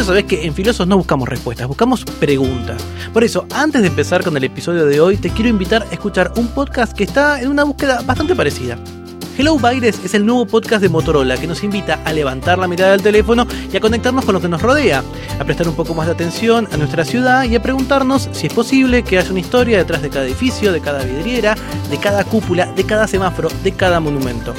Ya sabés que en Filosos no buscamos respuestas, buscamos preguntas. Por eso, antes de empezar con el episodio de hoy, te quiero invitar a escuchar un podcast que está en una búsqueda bastante parecida. Hello Baires es el nuevo podcast de Motorola que nos invita a levantar la mirada del teléfono y a conectarnos con lo que nos rodea, a prestar un poco más de atención a nuestra ciudad y a preguntarnos si es posible que haya una historia detrás de cada edificio, de cada vidriera, de cada cúpula, de cada semáforo, de cada monumento.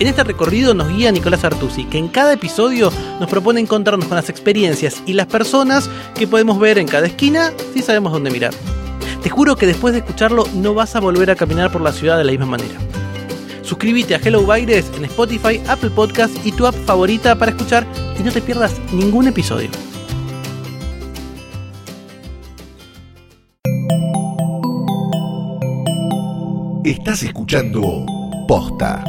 En este recorrido nos guía Nicolás Artusi, que en cada episodio nos propone encontrarnos con las experiencias y las personas que podemos ver en cada esquina si sabemos dónde mirar. Te juro que después de escucharlo no vas a volver a caminar por la ciudad de la misma manera. Suscríbete a Hello Baires en Spotify, Apple Podcast y tu app favorita para escuchar y no te pierdas ningún episodio. Estás escuchando Posta.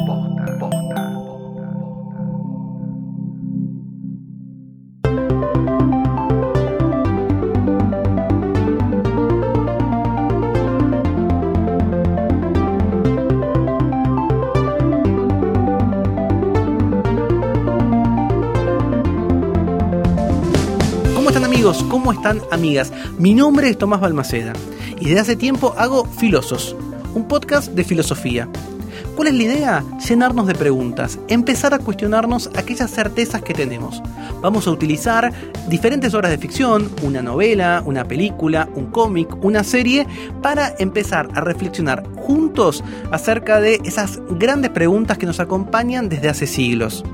¿Cómo están amigas? Mi nombre es Tomás Balmaceda y desde hace tiempo hago Filosos, un podcast de filosofía. ¿Cuál es la idea? Llenarnos de preguntas, empezar a cuestionarnos aquellas certezas que tenemos. Vamos a utilizar diferentes obras de ficción, una novela, una película, un cómic, una serie, para empezar a reflexionar juntos acerca de esas grandes preguntas que nos acompañan desde hace siglos.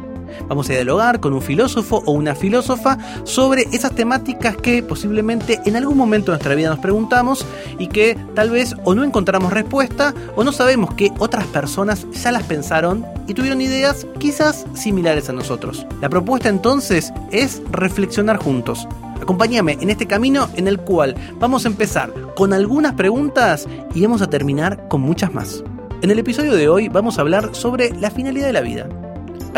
Vamos a dialogar con un filósofo o una filósofa sobre esas temáticas que posiblemente en algún momento de nuestra vida nos preguntamos y que tal vez o no encontramos respuesta o no sabemos que otras personas ya las pensaron y tuvieron ideas quizás similares a nosotros. La propuesta entonces es reflexionar juntos. Acompáñame en este camino en el cual vamos a empezar con algunas preguntas y vamos a terminar con muchas más. En el episodio de hoy vamos a hablar sobre la finalidad de la vida.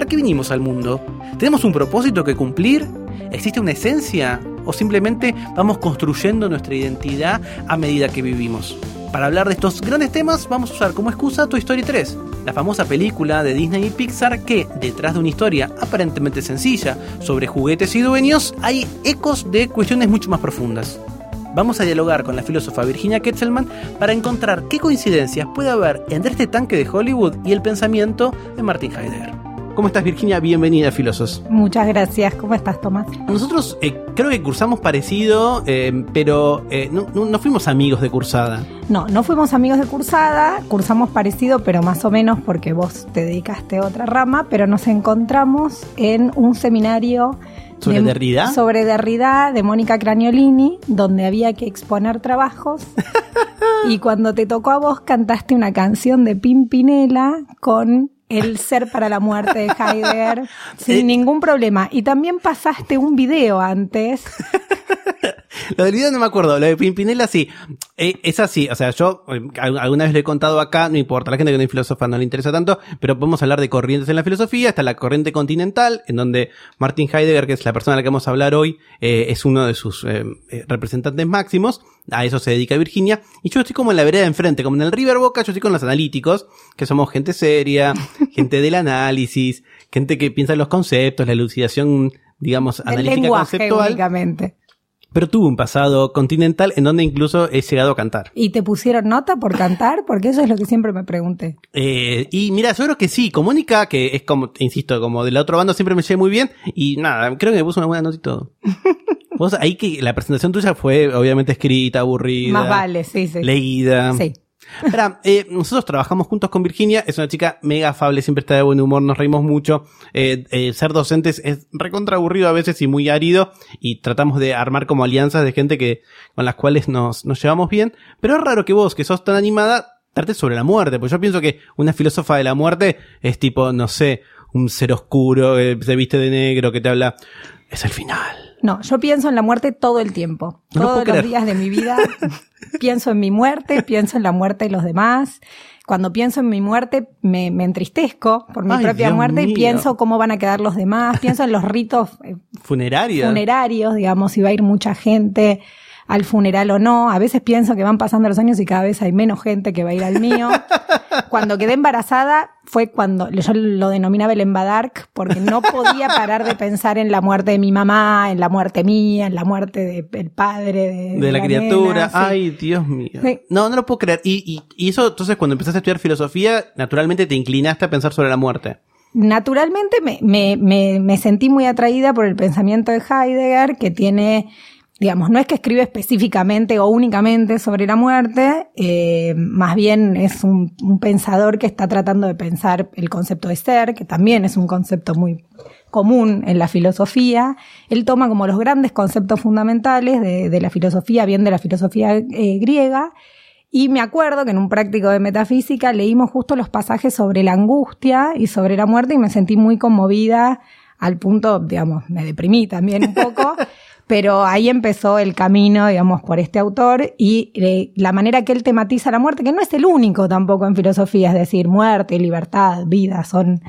¿Para qué vinimos al mundo? ¿Tenemos un propósito que cumplir? ¿Existe una esencia? ¿O simplemente vamos construyendo nuestra identidad a medida que vivimos? Para hablar de estos grandes temas vamos a usar como excusa Toy Story 3, la famosa película de Disney y Pixar que, detrás de una historia aparentemente sencilla sobre juguetes y dueños, hay ecos de cuestiones mucho más profundas. Vamos a dialogar con la filósofa Virginia Ketzelman para encontrar qué coincidencias puede haber entre este tanque de Hollywood y el pensamiento de Martin Heidegger. ¿Cómo estás Virginia? Bienvenida a Filosos. Muchas gracias. ¿Cómo estás, Tomás? Nosotros eh, creo que cursamos parecido, eh, pero eh, no, no- no fuimos amigos de cursada. No, no fuimos amigos de cursada, cursamos parecido, pero más o menos porque vos te dedicaste a otra rama, pero nos encontramos en un seminario ¿Sobre Derrida? Sobre Derrida de Mónica Craniolini, donde había que exponer trabajos. y cuando te tocó a vos cantaste una canción de Pimpinela con el ser para la muerte de Heidegger sin ningún problema. Y también pasaste un video antes Lo del video no me acuerdo, lo de Pimpinela sí. Eh, es así, o sea, yo eh, al- alguna vez lo he contado acá, no importa, la gente que no es filósofa no le interesa tanto, pero podemos hablar de corrientes en la filosofía, está la corriente continental, en donde Martin Heidegger, que es la persona a la que vamos a hablar hoy, eh, es uno de sus eh, eh, representantes máximos, a eso se dedica Virginia, y yo estoy como en la vereda de enfrente, como en el River Boca, yo estoy con los analíticos, que somos gente seria, gente del análisis, gente que piensa en los conceptos, la elucidación, digamos, analítica lenguaje conceptual. únicamente. Pero tuvo un pasado continental en donde incluso he llegado a cantar. ¿Y te pusieron nota por cantar? Porque eso es lo que siempre me pregunté. Eh, y mira, yo creo que sí, con Mónica, que es como, insisto, como de la otra banda siempre me llevé muy bien. Y nada, creo que me puso una buena nota y todo. Vos ahí que la presentación tuya fue obviamente escrita, aburrida. Más vale, sí, sí. Leída. Sí. Espera, eh, nosotros trabajamos juntos con Virginia, es una chica mega afable, siempre está de buen humor, nos reímos mucho. Eh, eh, ser docentes es recontra aburrido a veces y muy árido, y tratamos de armar como alianzas de gente que, con las cuales nos, nos llevamos bien. Pero es raro que vos, que sos tan animada, trates sobre la muerte, porque yo pienso que una filósofa de la muerte es tipo, no sé, un ser oscuro, que se viste de negro, que te habla, es el final. No, yo pienso en la muerte todo el tiempo. No Todos los creer. días de mi vida pienso en mi muerte, pienso en la muerte de los demás. Cuando pienso en mi muerte me, me entristezco por mi Ay, propia Dios muerte mío. y pienso cómo van a quedar los demás. Pienso en los ritos eh, Funeraria. funerarios, digamos, si va a ir mucha gente al funeral o no. A veces pienso que van pasando los años y cada vez hay menos gente que va a ir al mío. cuando quedé embarazada fue cuando yo lo denominaba el embadark porque no podía parar de pensar en la muerte de mi mamá, en la muerte mía, en la muerte del padre de, la, criatura. Ay, Dios mío. No, no lo puedo creer. Y, y, y eso, entonces, cuando empezaste a estudiar filosofía, naturalmente te inclinaste a pensar sobre la muerte naturalmente me, me, me, me, sentí muy atraída por el pensamiento de Heidegger, que tiene digamos, no es que escribe específicamente o únicamente sobre la muerte, eh, más bien es un, pensador que está tratando de pensar el concepto de ser, que también es un concepto muy común en la filosofía. Él toma como los grandes conceptos fundamentales de, la filosofía, bien de la filosofía eh, griega, y me acuerdo que en un práctico de metafísica leímos justo los pasajes sobre la angustia y sobre la muerte y me sentí muy conmovida al punto, digamos, me deprimí también un poco. pero ahí empezó el camino, digamos, por este autor y eh, la manera que él tematiza la muerte, que no es el único tampoco en filosofía, es decir, muerte, libertad, vida, son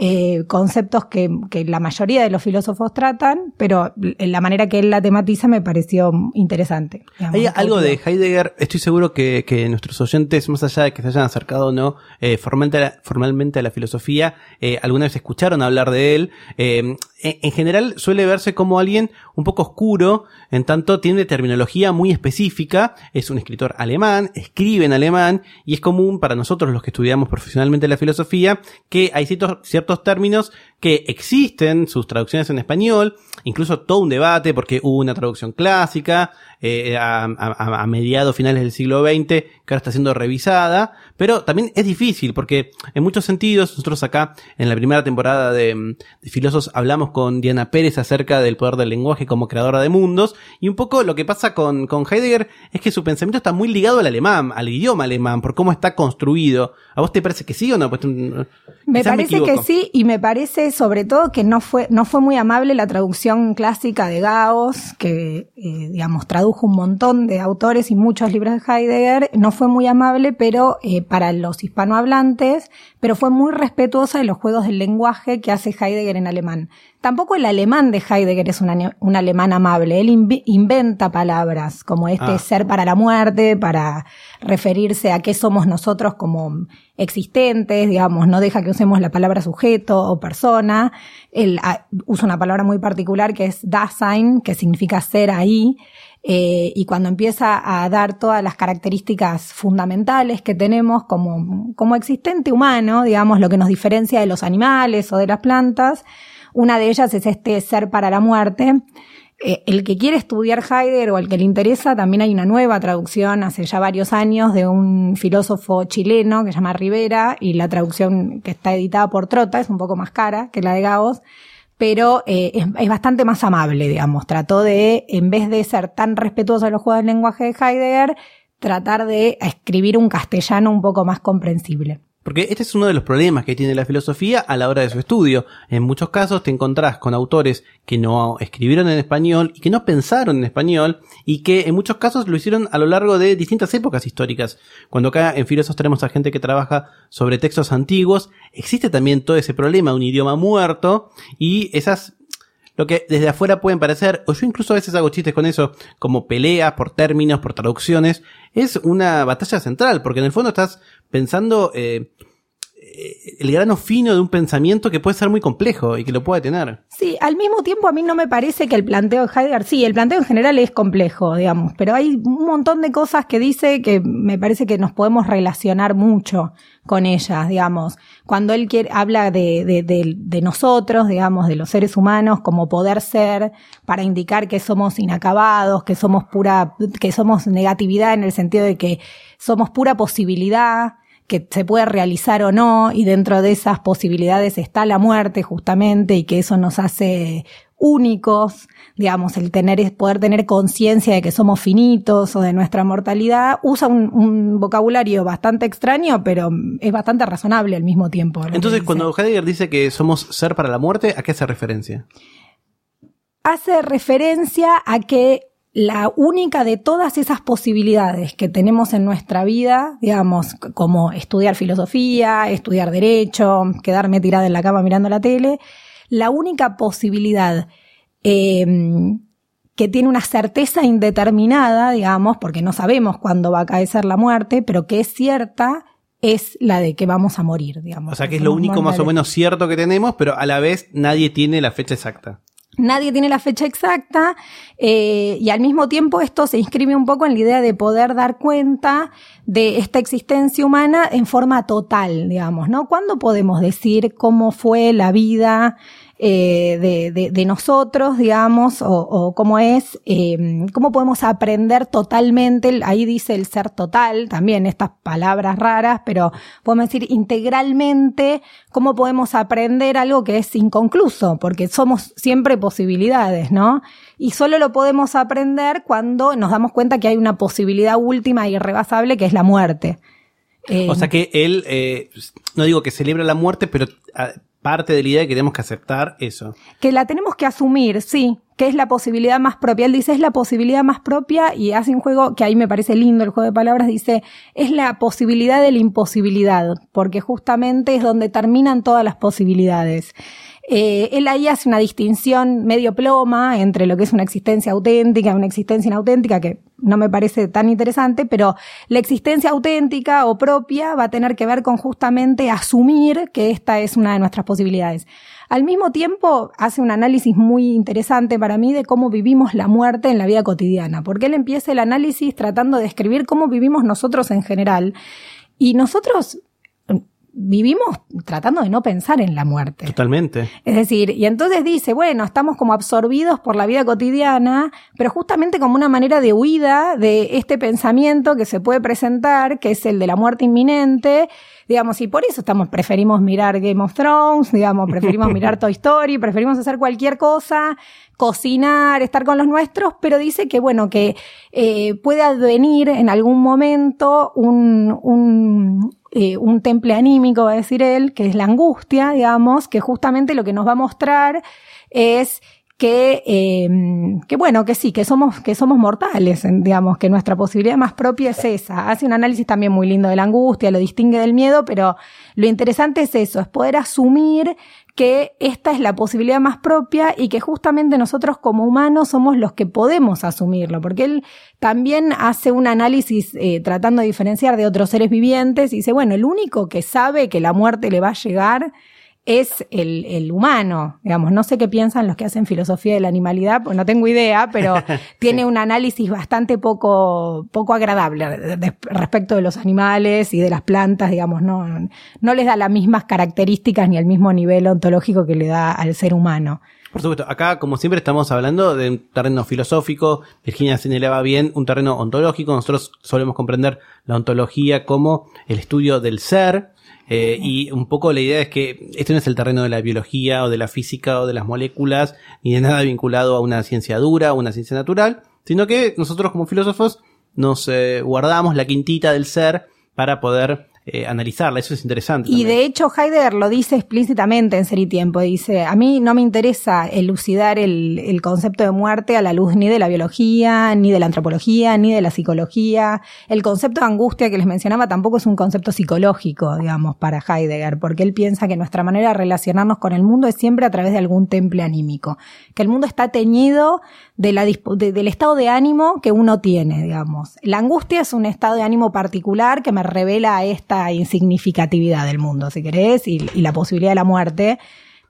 eh, conceptos que, que, la mayoría de los filósofos tratan, pero la manera que él la tematiza me pareció interesante. Hay algo de Heidegger, estoy seguro que, que, nuestros oyentes, más allá de que se hayan acercado o no eh, formalmente, a la, formalmente a la filosofía, eh, alguna vez escucharon hablar de él. En general suele verse como alguien un poco oscuro, en tanto tiene terminología muy específica, es un escritor alemán, escribe en alemán, y es común para nosotros los que estudiamos profesionalmente la filosofía, que hay ciertos, ciertos términos que existen, sus traducciones en español, incluso todo un debate porque hubo una traducción clásica eh, a, a, a, mediados finales del siglo XX que ahora está siendo revisada, pero también es difícil porque en muchos sentidos nosotros acá en la primera temporada de, de Filósofos hablamos con Diana Pérez acerca del poder del lenguaje como creadora de mundos y un poco lo que pasa con, con Heidegger es que su pensamiento está muy ligado al alemán, al idioma alemán, por cómo está construido. ¿A vos te parece que sí o no? Pues, me parece que sí y me parece sobre todo que no fue, no fue muy amable la traducción clásica de Gauss, que eh, digamos tradujo un montón de autores y muchos libros de Heidegger, no fue muy amable, pero eh, para los hispanohablantes, pero fue muy respetuosa de los juegos del lenguaje que hace Heidegger en alemán. Tampoco el alemán de Heidegger es un, un alemán amable. Él inventa palabras como este ah. ser para la muerte, para referirse a qué somos nosotros como existentes, digamos, no deja que usemos la palabra sujeto o persona. Él ah, usa una palabra muy particular que es Dasein, que significa ser ahí. Eh, y cuando empieza a dar todas las características fundamentales que tenemos como, como existente humano, digamos, lo que nos diferencia de los animales o de las plantas, una de ellas es este ser para la muerte. Eh, el que quiere estudiar Heidegger o el que le interesa, también hay una nueva traducción hace ya varios años de un filósofo chileno que se llama Rivera y la traducción que está editada por Trota es un poco más cara que la de Gauss, pero eh, es, es, bastante más amable, digamos. Trató de, en vez de ser tan respetuoso de los juegos del lenguaje de Heidegger, tratar de escribir un castellano un poco más comprensible. Porque este es uno de los problemas que tiene la filosofía a la hora de su estudio. En muchos casos te encontrás con autores que no escribieron en español y que no pensaron en español y que en muchos casos lo hicieron a lo largo de distintas épocas históricas. Cuando acá en Filosofos tenemos a gente que trabaja sobre textos antiguos, existe también todo ese problema, un idioma muerto y esas lo que desde afuera pueden parecer, o yo incluso a veces hago chistes con eso, como peleas por términos, por traducciones, es una batalla central, porque en el fondo estás pensando eh, eh, el grano fino de un pensamiento que puede ser muy complejo y que lo puede tener. Sí, al mismo tiempo a mí no me parece que el planteo de Heidegger, sí, el planteo en general es complejo, digamos, pero hay un montón de cosas que dice que me parece que nos podemos relacionar mucho con ellas, digamos. Cuando él quiere, habla de, de, de, de nosotros, digamos, de los seres humanos como poder ser, para indicar que somos inacabados, que somos pura, que somos negatividad en el sentido de que somos pura posibilidad, que se puede realizar o no, y dentro de esas posibilidades está la muerte justamente, y que eso nos hace únicos, digamos, el tener, poder tener conciencia de que somos finitos o de nuestra mortalidad, usa un, vocabulario bastante extraño, pero es bastante razonable al mismo tiempo. Entonces, cuando Heidegger dice que somos ser para la muerte, ¿a qué hace referencia? Hace referencia a que la única de todas esas posibilidades que tenemos en nuestra vida, digamos, como estudiar filosofía, estudiar derecho, quedarme tirada en la cama mirando la tele, la única posibilidad eh, que tiene una certeza indeterminada, digamos, porque no sabemos cuándo va a caer la muerte, pero que es cierta, es la de que vamos a morir, digamos. O sea que es lo único más o menos cierto que tenemos, pero a la vez nadie tiene la fecha exacta. Nadie tiene la fecha exacta eh, y al mismo tiempo esto se inscribe un poco en la idea de poder dar cuenta de esta existencia humana en forma total, digamos, ¿no? ¿Cuándo podemos decir cómo fue la vida eh, de, de, de, nosotros, digamos, o, o cómo es, eh, cómo podemos aprender totalmente, ahí dice el ser total, también estas palabras raras, pero podemos decir integralmente, cómo podemos aprender algo que es inconcluso, porque somos siempre posibilidades, ¿no? Y solo lo podemos aprender cuando nos damos cuenta que hay una posibilidad última e irrebasable que es la muerte. o sea que él, eh, no digo que celebra la muerte, pero ah, parte de la idea que tenemos que aceptar eso. Que la tenemos que asumir, sí, que es la posibilidad más propia. Él dice, es la posibilidad más propia y hace un juego que ahí me parece lindo, el juego de palabras, dice, es la posibilidad de la imposibilidad, porque justamente es donde terminan todas las posibilidades. Eh, él ahí hace una distinción medio ploma entre lo que es una existencia auténtica una existencia inauténtica, que no me parece tan interesante, pero la existencia auténtica o propia va a tener que ver con justamente asumir que esta es una de nuestras posibilidades. Al mismo tiempo, hace un análisis muy interesante para mí de cómo vivimos la muerte en la vida cotidiana, porque él empieza el análisis tratando de describir cómo vivimos nosotros en general. Y nosotros vivimos tratando de no pensar en la muerte. Totalmente. Es decir, y entonces dice, bueno, estamos como absorbidos por la vida cotidiana, pero justamente como una manera de huida de este pensamiento que se puede presentar, que es el de la muerte inminente, digamos, y por eso estamos, preferimos mirar Game of Thrones, digamos, preferimos mirar Toy Story, preferimos hacer cualquier cosa, cocinar, estar con los nuestros, pero dice que, bueno, que eh, puede advenir en algún momento un, un, eh, un temple anímico, va a decir él, que es la angustia, digamos, que justamente lo que nos va a mostrar es que, eh, que bueno, que sí, que somos, que somos mortales, digamos, que nuestra posibilidad más propia es esa. Hace un análisis también muy lindo de la angustia, lo distingue del miedo, pero lo interesante es eso, es poder asumir que esta es la posibilidad más propia y que justamente nosotros como humanos somos los que podemos asumirlo, porque él también hace un análisis eh, tratando de diferenciar de otros seres vivientes y dice, bueno, el único que sabe que la muerte le va a llegar es el, el, humano, digamos, no sé qué piensan los que hacen filosofía de la animalidad, pues no tengo idea, pero tiene un análisis bastante poco, poco agradable respecto de los animales y de las plantas, digamos, no, no les da las mismas características ni el mismo nivel ontológico que le da al ser humano. Por supuesto, acá como siempre estamos hablando de un terreno filosófico, Virginia señalaba bien un terreno ontológico, nosotros solemos comprender la ontología como el estudio del ser, eh, y un poco la idea es que este no es el terreno de la biología o de la física o de las moléculas, ni de nada vinculado a una ciencia dura o una ciencia natural, sino que nosotros como filósofos nos eh, guardamos la quintita del ser para poder eh, analizarla. Eso es interesante. Y de hecho Heidegger lo dice explícitamente en Ser y Tiempo. Dice, a mí no me interesa elucidar el, el, concepto de muerte a la luz ni de la biología, ni de la antropología, ni de la psicología. El concepto de angustia que les mencionaba tampoco es un concepto psicológico, digamos, para Heidegger, porque él piensa que nuestra manera de relacionarnos con el mundo es siempre a través de algún temple anímico. Que el mundo está teñido de la, de, del estado de ánimo que uno tiene, digamos. La angustia es un estado de ánimo particular que me revela esta insignificatividad del mundo, si querés, y, la posibilidad de la muerte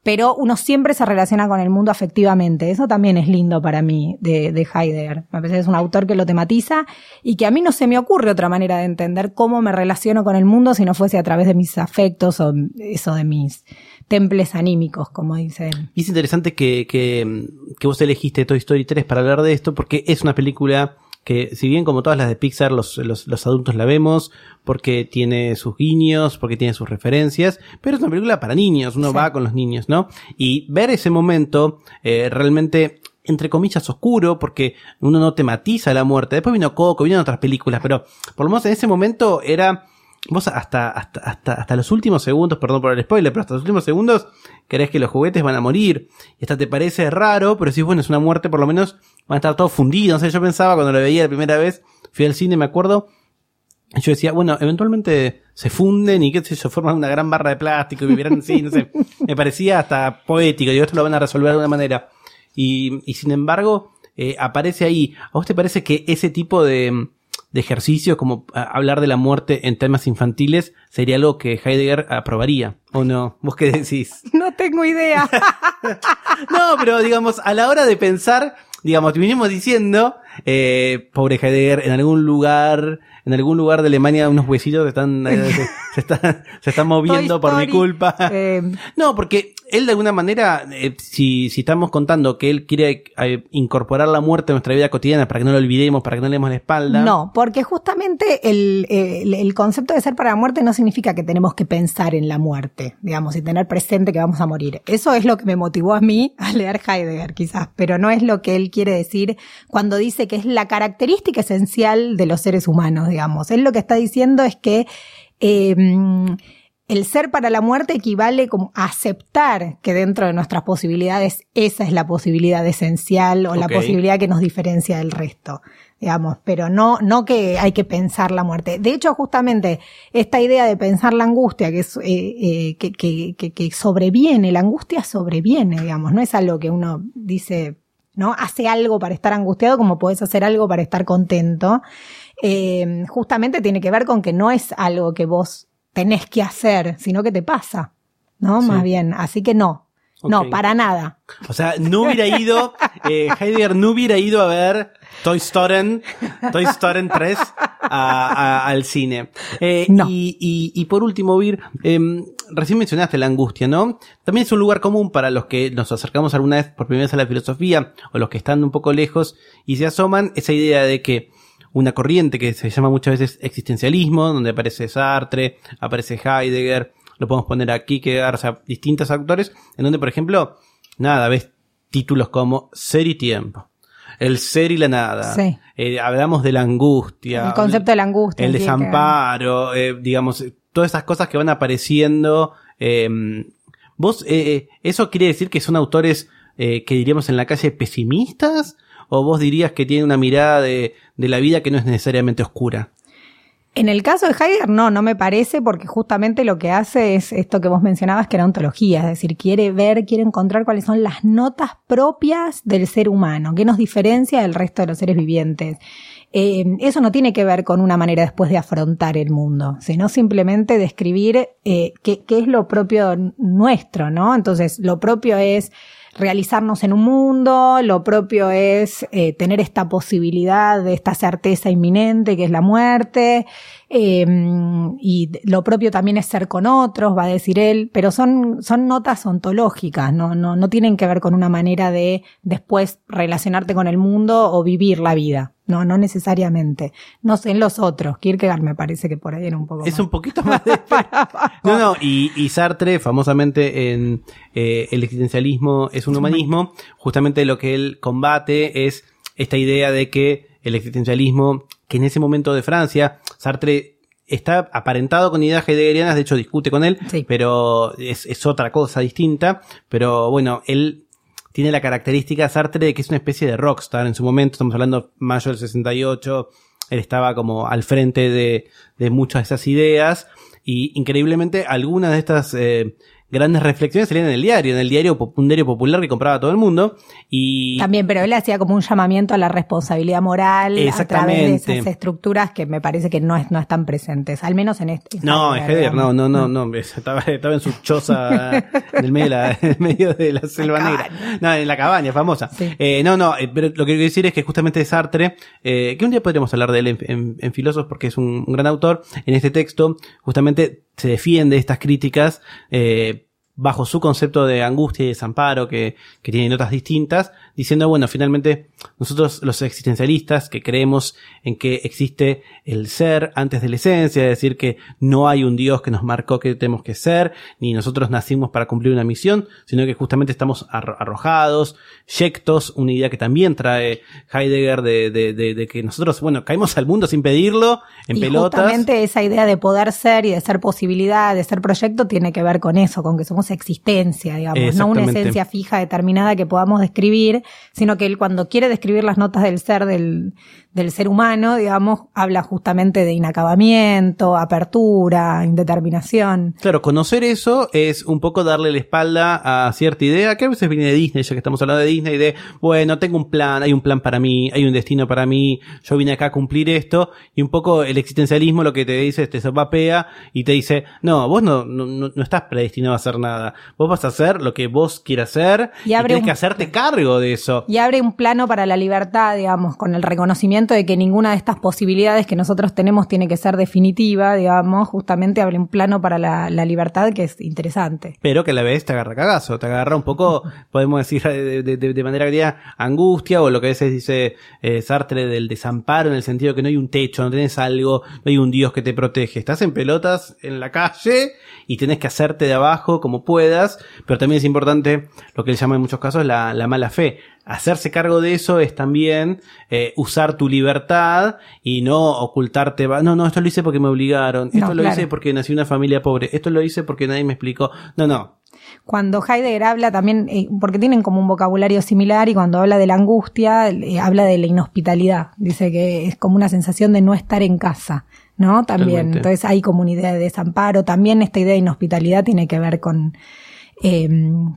pero uno siempre se relaciona con el mundo afectivamente. Eso también es lindo para mí de, de Heidegger. Me parece que es un autor que lo tematiza y que a mí no se me ocurre otra manera de entender cómo me relaciono con el mundo si no fuese a través de mis afectos o eso de mis temples anímicos, como dice él. Y es interesante que, que, que vos elegiste Toy Story 3 para hablar de esto porque es una película que si bien como todas las de Pixar los, los, adultos la vemos porque tiene sus guiños, porque tiene sus referencias, pero es una película para niños, uno sí. va con los niños, ¿no? Y ver ese momento eh, realmente entre comillas oscuro porque uno no tematiza la muerte. Después vino Coco, vino otras películas, pero por lo menos en ese momento era vos hasta, hasta, hasta, hasta los últimos segundos, perdón por el spoiler, pero hasta los últimos segundos crees que los juguetes van a morir. Y hasta te parece raro, pero si bueno, es una muerte, por lo menos van a estar todos fundidos. No sé, yo pensaba cuando lo veía la primera vez, fui al cine, me acuerdo, yo decía, bueno, eventualmente se funden y qué sé yo, forman una gran barra de plástico y vivirán así, no sé. Me parecía hasta poético, y esto lo van a resolver de alguna manera. Y, y sin embargo, eh, aparece ahí. ¿A vos te parece que ese tipo de, de ejercicio, como hablar de la muerte en temas infantiles, sería algo que Heidegger aprobaría? ¿O no? ¿Vos qué decís? No tengo idea. No, pero digamos, a la hora de pensar, digamos, te vinimos diciendo, eh, pobre Heidegger, en algún lugar, en algún lugar de Alemania unos huesitos se están, eh, se, se están, se están moviendo por mi culpa. Eh, No, porque él de alguna manera, si, si estamos contando que él quiere incorporar la muerte a nuestra vida cotidiana para que no lo olvidemos, para que no le demos la espalda. No, porque justamente el, el- el concepto de ser para la muerte no significa que tenemos que pensar en la muerte, digamos, y tener presente que vamos a morir. Eso es lo que me motivó a mí a leer Heidegger, quizás, pero no es lo que él quiere decir cuando dice que es la característica esencial de los seres humanos, digamos. Él lo que está diciendo es que eh, el ser para la muerte equivale como a aceptar que dentro de nuestras posibilidades esa es la posibilidad esencial o la posibilidad que nos diferencia del resto, digamos, pero no, no que hay que pensar la muerte. De hecho, justamente esta idea de pensar la angustia, que, es, eh, eh, que, que sobreviene, la angustia sobreviene, digamos, no es algo que uno dice, ¿no? Hace algo para estar angustiado como podés hacer algo para estar contento. Eh, justamente tiene que ver con que no es algo que vos tenés que hacer, sino que te pasa, ¿no? Sí. Más bien, así que no. No, para nada. O sea, no hubiera ido, eh, Heidegger no hubiera ido a ver Toy Story, Toy Story 3 a- a- al cine. Eh, No. y, y, y por último, Vir, em, recién mencionaste la angustia, ¿no? También es un lugar común para los que nos acercamos alguna vez por primera vez a la filosofía o los que están un poco lejos y se asoman esa idea de que una corriente que se llama muchas veces existencialismo, donde aparece Sartre, aparece Heidegger, lo podemos poner aquí, que o sea, distintos autores, en donde, por ejemplo, nada, ves títulos como Ser y Tiempo, El Ser y la Nada, Sí. eh, hablamos de la angustia, El concepto de la angustia. el desamparo, eh, digamos, eh, todas esas cosas que van apareciendo. eh, ¿Vos, eh, eh, eso quiere decir que son autores que diríamos en la calle pesimistas? ¿O vos dirías que tienen una mirada de, de la vida que no es necesariamente oscura? En el caso de Heidegger, no, no me parece, porque justamente lo que hace es esto que vos mencionabas, que era ontología, es decir, quiere ver, quiere encontrar cuáles son las notas propias del ser humano, qué nos diferencia del resto de los seres vivientes. Eh, eso no tiene que ver con una manera después de afrontar el mundo, sino simplemente describir eh, qué, es lo propio nuestro, ¿no? Entonces, lo propio es realizarnos en un mundo, lo propio es eh, tener esta posibilidad de esta certeza inminente que es la muerte, eh, y lo propio también es ser con otros, va a decir él, pero son, son notas ontológicas, no, no, no tienen que ver con una manera de después relacionarte con el mundo o vivir la vida. No, no necesariamente. No sé, en los otros. Kierkegaard me parece que por ahí era un poco Es más. un poquito más de... No, no, y, y Sartre, famosamente en eh, El existencialismo es un humanismo, justamente lo que él combate es esta idea de que el existencialismo, que en ese momento de Francia, Sartre está aparentado con ideas heideggerianas, de hecho discute con él, Sí. pero es, es otra cosa distinta, pero bueno, él tiene la característica Sartre de que es una especie de rockstar. En su momento, estamos hablando mayo del 68, él estaba como al frente de, de muchas de esas ideas. Y increíblemente algunas de estas eh, grandes reflexiones salían en el diario, en el diario, un diario popular que compraba todo el mundo y También, pero él hacía como un llamamiento a la responsabilidad moral a través de esas estructuras que me parece que no, es, no están presentes, al menos en este. No, es Heidegger, no, no, no, no, estaba, estaba en su choza en el medio de la, en el medio de la selva negra. No, en la cabaña famosa. Sí. Eh, no, no, eh, pero lo que quiero decir es que justamente Sartre, eh, que un día podríamos hablar de él en, en, en Filósofos porque es un, un gran autor, en este texto justamente se defiende estas críticas, eh, bajo su concepto de angustia y desamparo, que, que tiene notas distintas, diciendo, bueno, finalmente nosotros los existencialistas que creemos en que existe el ser antes de la esencia, es decir, que no hay un Dios que nos marcó que tenemos que ser, ni nosotros nacimos para cumplir una misión, sino que justamente estamos arro- arrojados, yectos, una idea que también trae Heidegger de, de, de, de que nosotros, bueno, caemos al mundo sin pedirlo, en y pelotas. justamente esa idea de poder ser y de ser posibilidad, de ser proyecto, tiene que ver con eso, con que somos existencia, digamos, no una esencia fija determinada que podamos describir, sino que él cuando quiere quiere describir las notas del ser del, del ser humano, digamos, habla justamente de inacabamiento, apertura, indeterminación. Claro, conocer eso es un poco darle la espalda a cierta idea que a veces viene de Disney, ya que estamos hablando de Disney, de, bueno, tengo un plan, hay un plan para mí, hay un destino para mí, yo vine acá a cumplir esto, y un poco el existencialismo lo que te dice es te sopapea y te dice, no, vos no, no, no estás predestinado a hacer nada, vos vas a hacer lo que vos quieras hacer y, y tienes que hacerte cargo de eso. Y abre un plano para la libertad, digamos, con el reconocimiento de que ninguna de estas posibilidades que nosotros tenemos tiene que ser definitiva, digamos, justamente abre un plano para la, la libertad que es interesante. Pero que a la vez te agarra cagazo, te agarra un poco, podemos decir de, de, de manera que angustia o lo que a veces dice eh, Sartre del desamparo en el sentido que no hay un techo, no tienes algo, no hay un Dios que te protege, estás en pelotas en la calle y tenés que hacerte de abajo como puedas, pero también es importante lo que él llama en muchos casos la, la mala fe hacerse cargo de eso es también eh, usar tu libertad y no ocultarte. No, no, esto lo hice porque me obligaron. Esto No, lo claro. hice porque nací en una familia pobre. Esto lo hice porque nadie me explicó. No, no. Cuando Heidegger habla también, eh, porque tienen como un vocabulario similar y cuando habla de la angustia, eh, habla de la inhospitalidad. Dice que es como una sensación de no estar en casa, ¿no? También. Totalmente. Entonces hay como una idea de desamparo. También esta idea de inhospitalidad tiene que ver con, eh,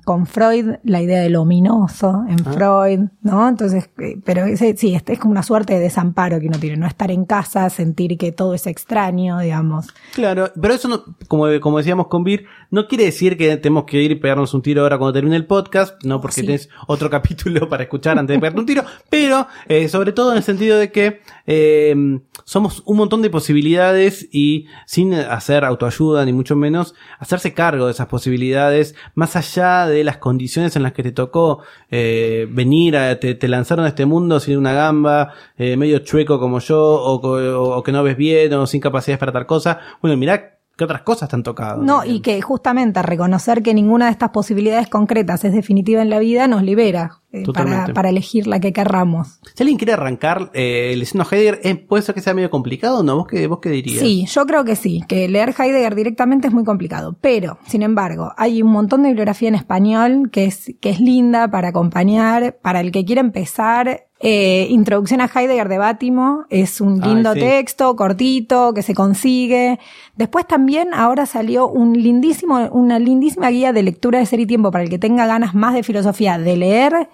con Freud, la idea de lo ominoso en Ah. Freud, ¿no? Entonces, eh, pero ese, sí, este es como una suerte de desamparo que uno tiene, no estar en casa, sentir que todo es extraño, digamos. Claro, pero eso no, como, como decíamos con Vir, no quiere decir que tenemos que ir y pegarnos un tiro ahora cuando termine el podcast, no porque Sí. tienes otro capítulo para escuchar antes de pegarte un tiro, pero eh, sobre todo en el sentido de que eh, somos un montón de posibilidades y sin hacer autoayuda ni mucho menos, hacerse cargo de esas posibilidades más allá de las condiciones en las que te tocó eh, venir, a, te, te lanzaron a este mundo sin una gamba, eh, medio chueco como yo, o, co- o que no ves bien, o sin capacidades para tal cosa. Bueno, mirá qué otras cosas te han tocado. No, y que justamente reconocer que ninguna de estas posibilidades concretas es definitiva en la vida nos libera eh, para, para elegir la que querramos. Si alguien quiere arrancar eh, leyendo a Heidegger, eh, ¿puede ser que sea medio complicado o no? ¿Vos qué, vos qué dirías? Sí, yo creo que sí, que leer Heidegger directamente es muy complicado, pero, sin embargo, hay un montón de bibliografía en español que es, que es linda para acompañar, para el que quiera empezar. Eh, Introducción a Heidegger de Bátimo es un Ay, lindo sí. texto, cortito, que se consigue. Después también ahora salió un lindísimo, una lindísima guía de lectura de Ser y Tiempo para el que tenga ganas más de filosofía de leer.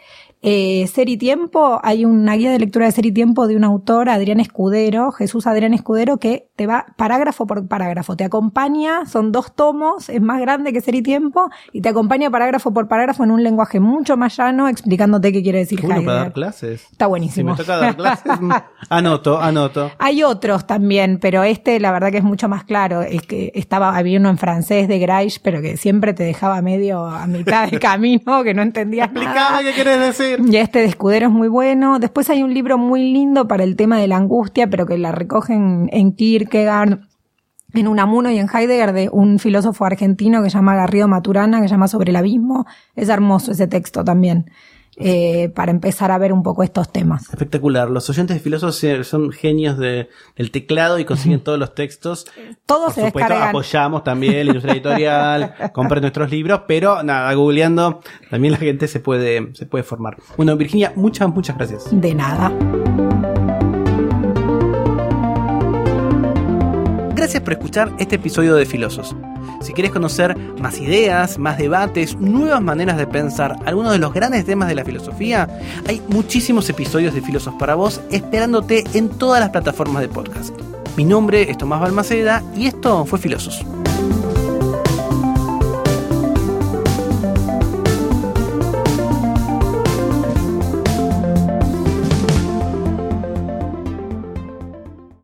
Eh, Ser y Tiempo, hay una guía de lectura de Ser y Tiempo de un autor, Adrián Escudero, Jesús Adrián Escudero, que te va parágrafo por parágrafo, te acompaña, son dos tomos, es más grande que Ser y Tiempo, y te acompaña parágrafo por parágrafo en un lenguaje mucho más llano, explicándote qué quiere decir bueno para dar clases. Está Si buenísimo. me toca dar clases, anoto, anoto. Hay otros también, pero este la verdad que es mucho más claro. Es que estaba, había uno en francés de Greisch, pero que siempre te dejaba medio a mitad de camino, que no entendías Explicame nada. qué querés decir. Y este de Escudero es muy bueno. Después hay un libro muy lindo para el tema de la angustia, pero que la recogen en Kierkegaard, en Unamuno y en Heidegger de un filósofo argentino que se llama Garrido Maturana, que se llama Sobre el Abismo. Es hermoso ese texto también, eh, para empezar a ver un poco estos temas. Espectacular. Los oyentes de filósofos son genios de, del teclado y consiguen todos los textos. Todos Por se supuesto, descargan. apoyamos también la industria editorial, compren nuestros libros, pero nada, googleando también la gente se puede, se puede formar. Bueno, Virginia, muchas, muchas gracias. De nada. Por escuchar este episodio de Filosos. Si quieres conocer más ideas, más debates, nuevas maneras de pensar algunos de los grandes temas de la filosofía, hay muchísimos episodios de Filosos para vos esperándote en todas las plataformas de podcast. Mi nombre es Tomás Balmaceda y esto fue Filosos.